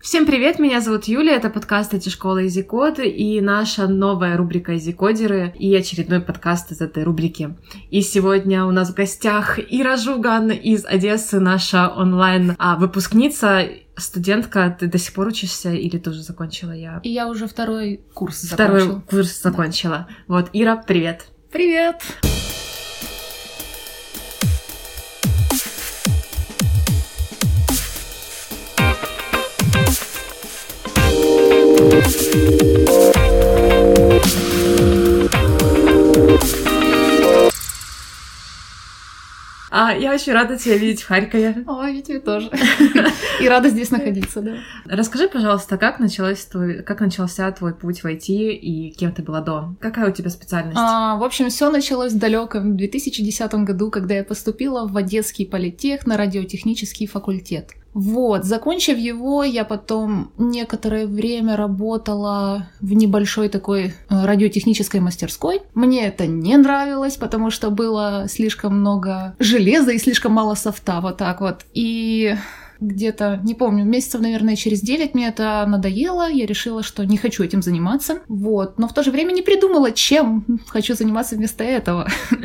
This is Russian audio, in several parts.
Всем привет, меня зовут Юля, это подкаст «Эти школы Изикод» и наша новая рубрика «Изикодеры» и очередной подкаст из этой рубрики. И сегодня у нас в гостях Ира Жуган из Одессы, наша онлайн-выпускница, студентка, ты до сих пор учишься или ты уже закончила? Я... И я уже второй курс Второй закончила. курс закончила. Вот, Ира, привет. Привет! Я очень рада тебя видеть в Харькове. Ой, я тебе тоже. И рада здесь находиться, да. Расскажи, пожалуйста, как, началось твой, как начался твой путь в IT и кем ты была до? Какая у тебя специальность? А, в общем, все началось в далеком 2010 году, когда я поступила в Одесский политех на радиотехнический факультет. Вот, закончив его, я потом некоторое время работала в небольшой такой э, радиотехнической мастерской. Мне это не нравилось, потому что было слишком много железа и слишком мало софта, вот так вот. И где-то, не помню, месяцев, наверное, через 9 мне это надоело, я решила, что не хочу этим заниматься, вот, но в то же время не придумала, чем хочу заниматься вместо этого.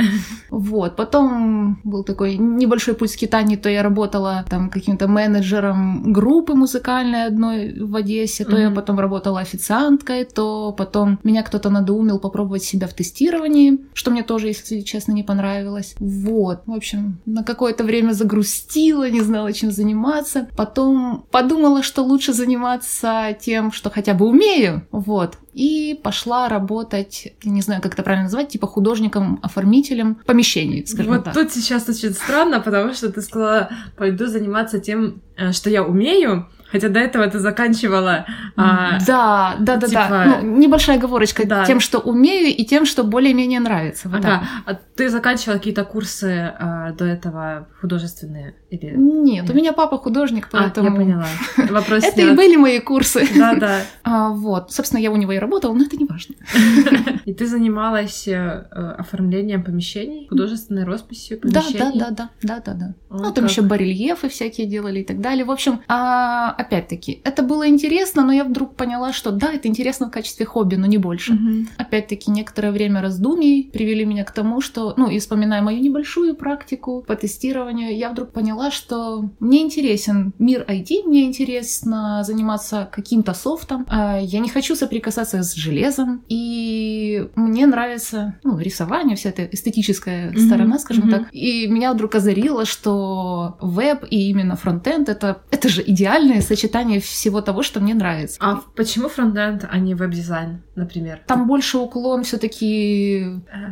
Вот, потом был такой небольшой путь скитаний, то я работала там каким-то менеджером группы музыкальной одной в Одессе, то я потом работала официанткой, то потом меня кто-то надоумил попробовать себя в тестировании, что мне тоже, если честно, не понравилось. Вот, в общем, на какое-то время загрустила, не знала, чем заниматься, заниматься. Потом подумала, что лучше заниматься тем, что хотя бы умею. Вот. И пошла работать, не знаю, как это правильно назвать, типа художником-оформителем помещений, скажем вот так. тут сейчас очень странно, потому что ты сказала, пойду заниматься тем, э, что я умею, Хотя до этого ты заканчивала... А, да, да, да, типа... да. Ну, небольшая оговорочка. Да. Тем, что умею, и тем, что более-менее нравится. Вот ага. так. А ты заканчивала какие-то курсы а, до этого художественные? Или... Нет, у меня папа художник, поэтому... А, я поняла. Вопрос Это и были мои курсы. Да, да. А, вот. Собственно, я у него и работала, но это не важно. И ты занималась э, оформлением помещений, художественной росписью Да, помещений? да, да, да, да, да, да. О, Ну, там еще барельефы всякие делали и так далее. В общем, а, опять-таки, это было интересно, но я вдруг поняла, что да, это интересно в качестве хобби, но не больше. Мгм. Опять-таки, некоторое время раздумий привели меня к тому, что, ну, и вспоминая мою небольшую практику по тестированию, я вдруг поняла, что мне интересен мир IT, мне интересно заниматься каким-то софтом, а я не хочу соприкасаться с железом, и мне нравится, ну, рисование, вся эта эстетическая Мгм, сторона, скажем мгм. так. И меня вдруг озарило, что веб и именно фронтенд это, это же идеальное сочетание всего того, что мне нравится. А почему фронтенд, а не веб-дизайн, например? Там больше уклон все-таки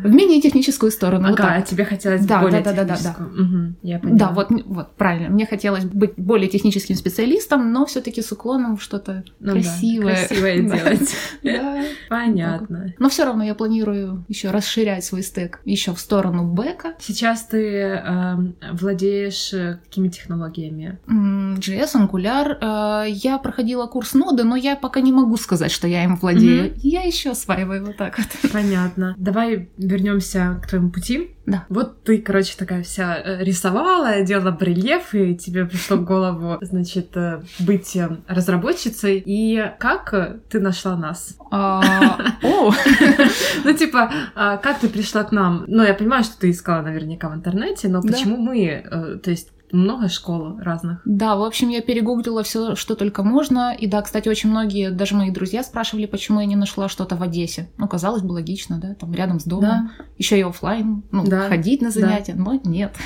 в менее техническую сторону. вот Ага, так. а тебе хотелось Да, более да, да, да, да, техническую. Мгм, Я поняла. Да, вот, вот, правильно. Мне хотелось быть более техническим специалистом, но все-таки с уклоном что-то Ну да, красивое. красивое Да. делать. Да. Понятно. Но все равно я планирую еще расширять свой стек еще в сторону бэка. Сейчас ты эм, владеешь э, какими технологиями? JS, Angular. Э, Я проходила курс ноды, но я пока не могу сказать, что я им владею. Я еще осваиваю вот так вот. Понятно. Давай вернемся к твоему пути. Да. Вот ты, короче, такая вся э, рисовала, делала барельеф, и тебе пришло в голову, значит, э, быть разработчицей. И как ты нашла нас? А, О, Ну, типа, а, как ты пришла к нам? Ну, я понимаю, что ты искала наверняка в интернете, но почему мы? То есть много школ разных. Да, в общем, я перегуглила все, что только можно. И да, кстати, очень многие, даже мои друзья спрашивали, почему я не нашла что-то в Одессе. Ну, казалось бы, логично, да, там рядом с домом. Еще и оффлайн, ну, Да, ходить на да. занятия, но нет.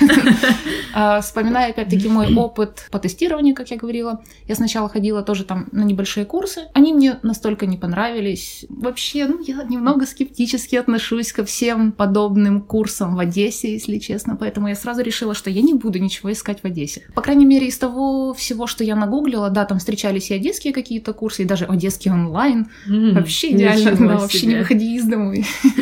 А, Вспоминая, опять-таки, мой опыт по тестированию, как я говорила, я сначала ходила тоже там на небольшие курсы. Они мне настолько не понравились. Вообще, ну, я немного скептически отношусь ко всем подобным курсам в Одессе, если честно. Поэтому я сразу решила, что я не буду ничего искать в Одессе. По крайней мере, из того всего, что я нагуглила, да, там встречались и одесские какие-то курсы, и даже одесский онлайн. Вообще идеально, да, вообще не выходи из дому.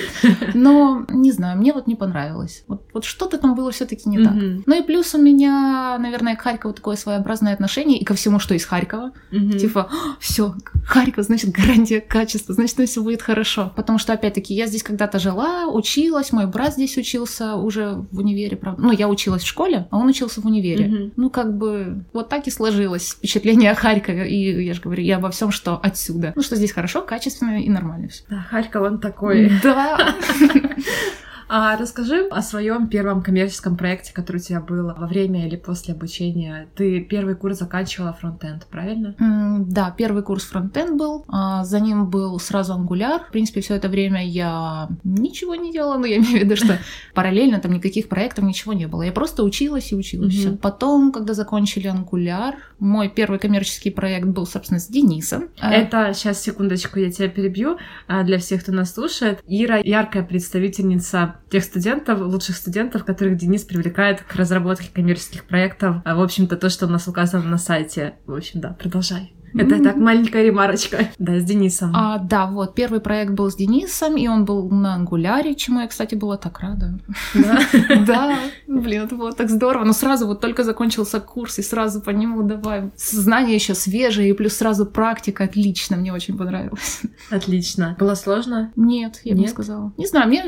Но, не знаю, мне вот не понравилось. Вот, вот что-то там было все таки не так. Мгм. Ну и плюс у меня, наверное, к Харькову такое своеобразное отношение и ко всему, что из Харькова. Мгм. Типа, все, Харьков, значит, гарантия качества, значит, все будет хорошо. Потому что, опять-таки, я здесь когда-то жила, училась, мой брат здесь учился уже в универе, правда. Ну, я училась в школе, а он учился в универе. Универе. Мгм. Ну, как бы, вот так и сложилось впечатление о Харькове. И я же говорю, и обо всем, что отсюда. Ну, что здесь хорошо, качественно и нормально все. Да, Харьков он такой. Да. А расскажи о своем первом коммерческом проекте, который у тебя был во время или после обучения. Ты первый курс заканчивала фронтенд, правильно? М, Да, первый курс фронтенд был, а за ним был сразу ангуляр. В принципе, все это время я ничего не делала, но я имею в виду, что параллельно там никаких проектов, ничего не было. Я просто училась и училась. Всё. Потом, когда закончили ангуляр, мой первый коммерческий проект был, собственно, с Денисом. А, Это, сейчас, секундочку, я тебя перебью. А, Для всех, кто нас слушает, Ира яркая представительница тех студентов, лучших студентов, которых Денис привлекает к разработке коммерческих проектов. А, В общем-то, то, что у нас указано на сайте. В общем, да, продолжай. Это так, маленькая ремарочка. Да, с Денисом. А, да, вот, первый проект был с Денисом, и он был на ангуляре, чему я, кстати, была так рада. Да? Да, блин, это было так здорово. Но сразу вот только закончился курс, и сразу по нему давай. Знания еще свежие, и плюс сразу практика. Отлично, мне очень понравилось. Отлично. Было сложно? Нет, я бы не сказала. Не знаю, мне,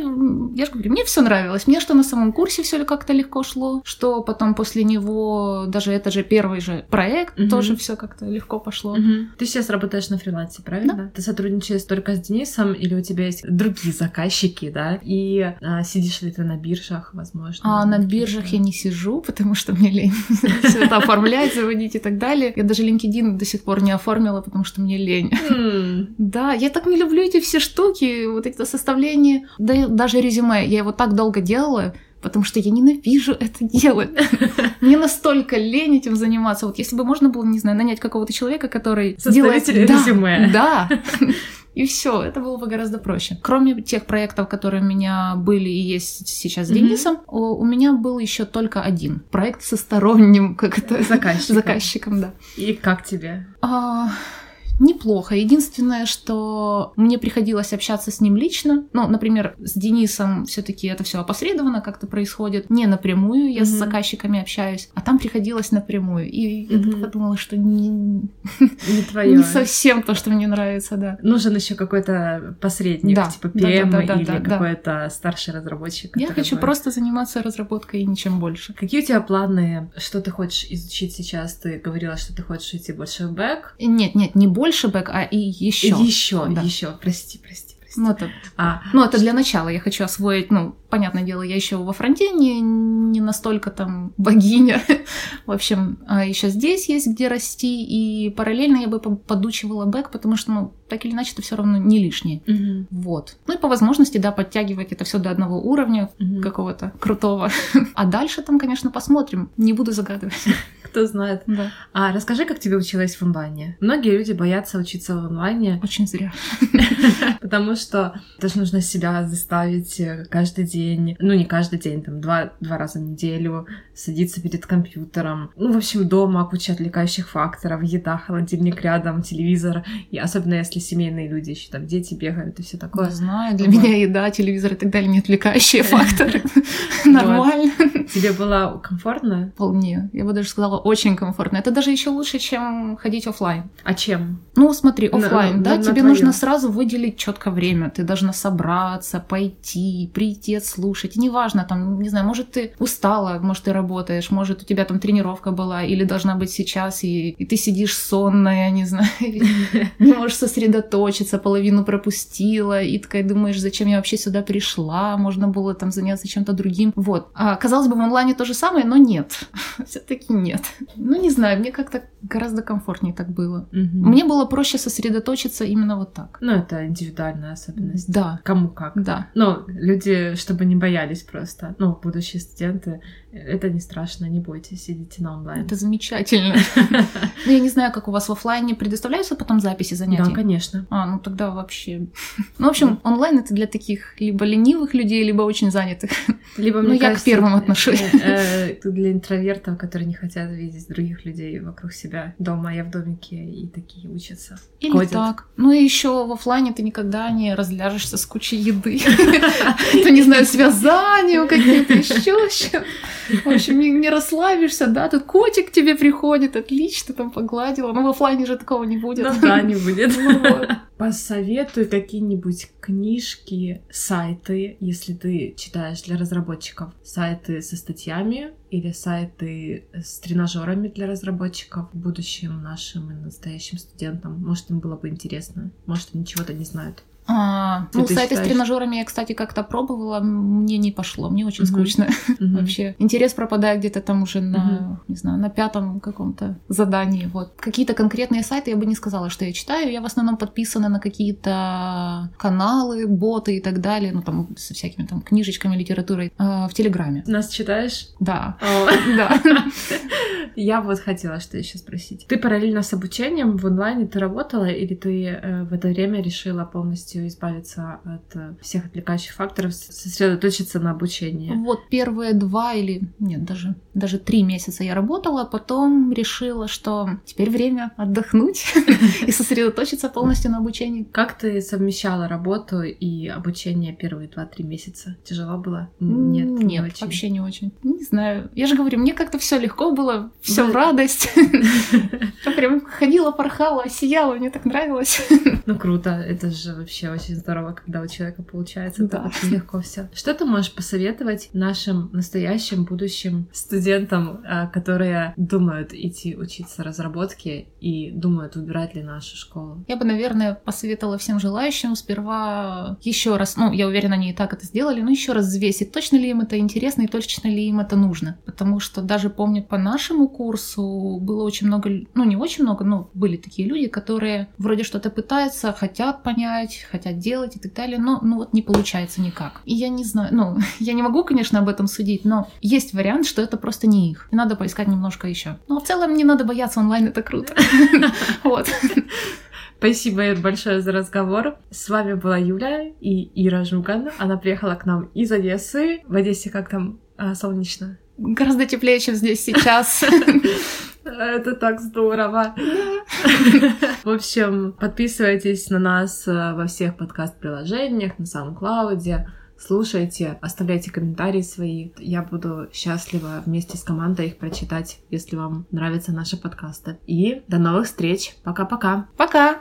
я же говорю, мне все нравилось. Мне что на самом курсе все как-то легко шло, что потом после него, даже это же первый же проект, тоже все как-то легко пошло. Мгм. Ты сейчас работаешь на фрилансе, правильно? Ты сотрудничаешь только с Денисом или у тебя есть другие заказчики, да? И а, сидишь ли ты на биржах, возможно? А на биржах я не сижу, потому что мне лень все это оформлять, заводить и так далее. Я даже LinkedIn до сих пор не оформила, потому что мне лень. М, Да, я так не люблю эти все штуки, вот это составление, да даже резюме. Я его так долго делала, потому что я ненавижу это делать. Мне настолько лень этим заниматься. Вот если бы можно было, не знаю, нанять какого-то человека, который делает... Да, резюме. Да. И все, это было бы гораздо проще. Кроме тех проектов, которые у меня были и есть сейчас с. Денисом, у у меня был еще только один проект со сторонним, как это Заказчиком. заказчиком, да. И как тебе? А, Неплохо. Единственное, что мне приходилось общаться с ним лично. Ну, например, с Денисом все-таки это все опосредованно как-то происходит. Не напрямую, я с Мгм. заказчиками общаюсь, а там приходилось напрямую. И Мгм. я подумала, что не, Не твое. не совсем то, что мне нравится, да. Нужен еще какой-то посредник, Да, типа да, да, PM да, да, или да, да. какой-то старший разработчик. Я хочу будет- просто заниматься разработкой и ничем больше. Какие у тебя планы? Что ты хочешь изучить сейчас? Ты говорила, что ты хочешь идти больше в бэк. Нет, нет, не больше бэк, а и еще. Еще, Да. еще. Прости, прости, прости. Ну, это А, Ну, это для начала. Я хочу освоить, ну, понятное дело, я еще во фронте не, не настолько там богиня. В общем, еще здесь есть где расти, и параллельно я бы по- подучивала бэк, потому что, ну, так или иначе, это все равно не лишнее. мгм, Вот. Ну и по возможности, да, подтягивать это все до одного уровня мгм. какого-то крутого. А дальше там, конечно, посмотрим. Не буду загадывать. Кто знает. Да. А расскажи, как тебе училась в онлайне? Многие люди боятся учиться в онлайне, Очень зря. потому что это же нужно себя заставить э, каждый день, ну не каждый день, там два, два раза в неделю садиться перед компьютером. Ну, в общем, дома куча отвлекающих факторов, еда, холодильник рядом, телевизор, и особенно если семейные люди еще там дети бегают и все такое. Не знаю, для Вот. меня еда, телевизор и так далее не отвлекающие факторы. Нормально. Тебе было комфортно? Вполне. Я бы даже сказала, очень комфортно. Это даже еще лучше, чем ходить оффлайн. А чем? Ну, смотри, на- да, тебе нужно сразу выделить четко время. Ты должна собраться, пойти, прийти, отслушать. И неважно, там, не знаю, может, ты устала, может, ты работаешь, может, у тебя там тренировка была или должна быть сейчас, и, и ты сидишь сонная, не знаю, не можешь сосредоточиться, половину пропустила, и такая думаешь, зачем я вообще сюда пришла, можно было там заняться чем-то другим. Вот. А, казалось бы, в онлайне то же самое, но нет. Все-таки нет. Ну, не знаю, мне как-то гораздо комфортнее так было. Мгм. Мне было проще сосредоточиться именно вот так. Ну, это индивидуальная особенность. Да, Кому как. да. Ну, люди, чтобы не боялись просто. Ну, будущие студенты, это не страшно, не бойтесь, идите на онлайн. Это замечательно. Ну, я не знаю, как у вас в оффлайне предоставляются потом записи Да, занятий? конечно. А, ну тогда вообще... Ну, в общем, онлайн это для таких либо ленивых людей, либо очень занятых. Либо, Ну, мне я к первым отношусь. э, э, для интровертов, которые не хотят видеть других людей вокруг себя дома, я в домике, и такие учатся. Или так. Ну и еще в оффлайне ты никогда не разляжешься с кучей еды. Ты не знаю, с вязанием каким-то, еще чем. В общем, не, не расслабишься, да, тут котик к тебе приходит, отлично, там погладила. Но в оффлайне же такого не будет. Ну да, не будет. Ну вот. Посоветуй какие-нибудь книжки, сайты, если ты читаешь для разработчиков. Сайты со статьями или сайты с тренажерами для разработчиков, будущим нашим и настоящим студентам. Может, им было бы интересно. Может, они чего-то не знают. А, ну, сайты считаешь? с тренажерами я, кстати, как-то пробовала, мне не пошло, мне очень uh-huh. скучно. Uh-huh. Вообще. Интерес пропадает где-то там уже на, uh-huh. не знаю, на пятом каком-то задании. Вот. Какие-то конкретные сайты я бы не сказала, что я читаю. Я в основном подписана на какие-то каналы, боты и так далее, ну, там, со всякими там книжечками, литературой э, в Телеграме. Нас читаешь? Да. Да. Я вот хотела что еще спросить. Ты параллельно с обучением в онлайне ты работала или ты э, в это время решила полностью полностью избавиться от э, всех отвлекающих факторов, сосредоточиться на обучении? Вот первые два или нет, даже, даже три месяца я работала, потом решила, что теперь время отдохнуть и сосредоточиться полностью на обучении. Как ты совмещала работу и обучение первые два-три месяца? Тяжело было? Нет, нет, не вообще не очень. Не знаю. Я же говорю, мне как-то все легко было, все в радость. Прям ходила, порхала, сияла, мне так нравилось. Ну круто, это же вообще очень здорово, когда у человека получается да. так очень легко все. Что ты можешь посоветовать нашим настоящим будущим студентам, а, которые думают идти учиться разработке и думают, выбирать ли нашу школу? Я бы, наверное, посоветовала всем желающим сперва еще раз, ну, я уверена, они и так это сделали, но еще раз взвесить, точно ли им это интересно и точно ли им это нужно. Потому что даже помню по нашему курсу было очень много, ну, не очень много, но были такие люди, которые вроде что-то пытаются, хотят понять, хотят делать и так далее, но ну вот не получается никак. И я не знаю, ну, я не могу, конечно, об этом судить, но есть вариант, что это просто не их. И надо поискать немножко еще. Но в целом не надо бояться, онлайн это круто. Вот. Спасибо большое за разговор. С вами была Юля и Ира Жуган. Она приехала к нам из Одессы. В Одессе как там а, солнечно? Гораздо теплее, чем здесь сейчас. Это так здорово. В общем, подписывайтесь на нас э, во всех подкаст-приложениях, на SoundCloud, слушайте, оставляйте комментарии свои. Я буду счастлива вместе с командой их прочитать, если вам нравятся наши подкасты. И до новых встреч. Пока-пока. Пока!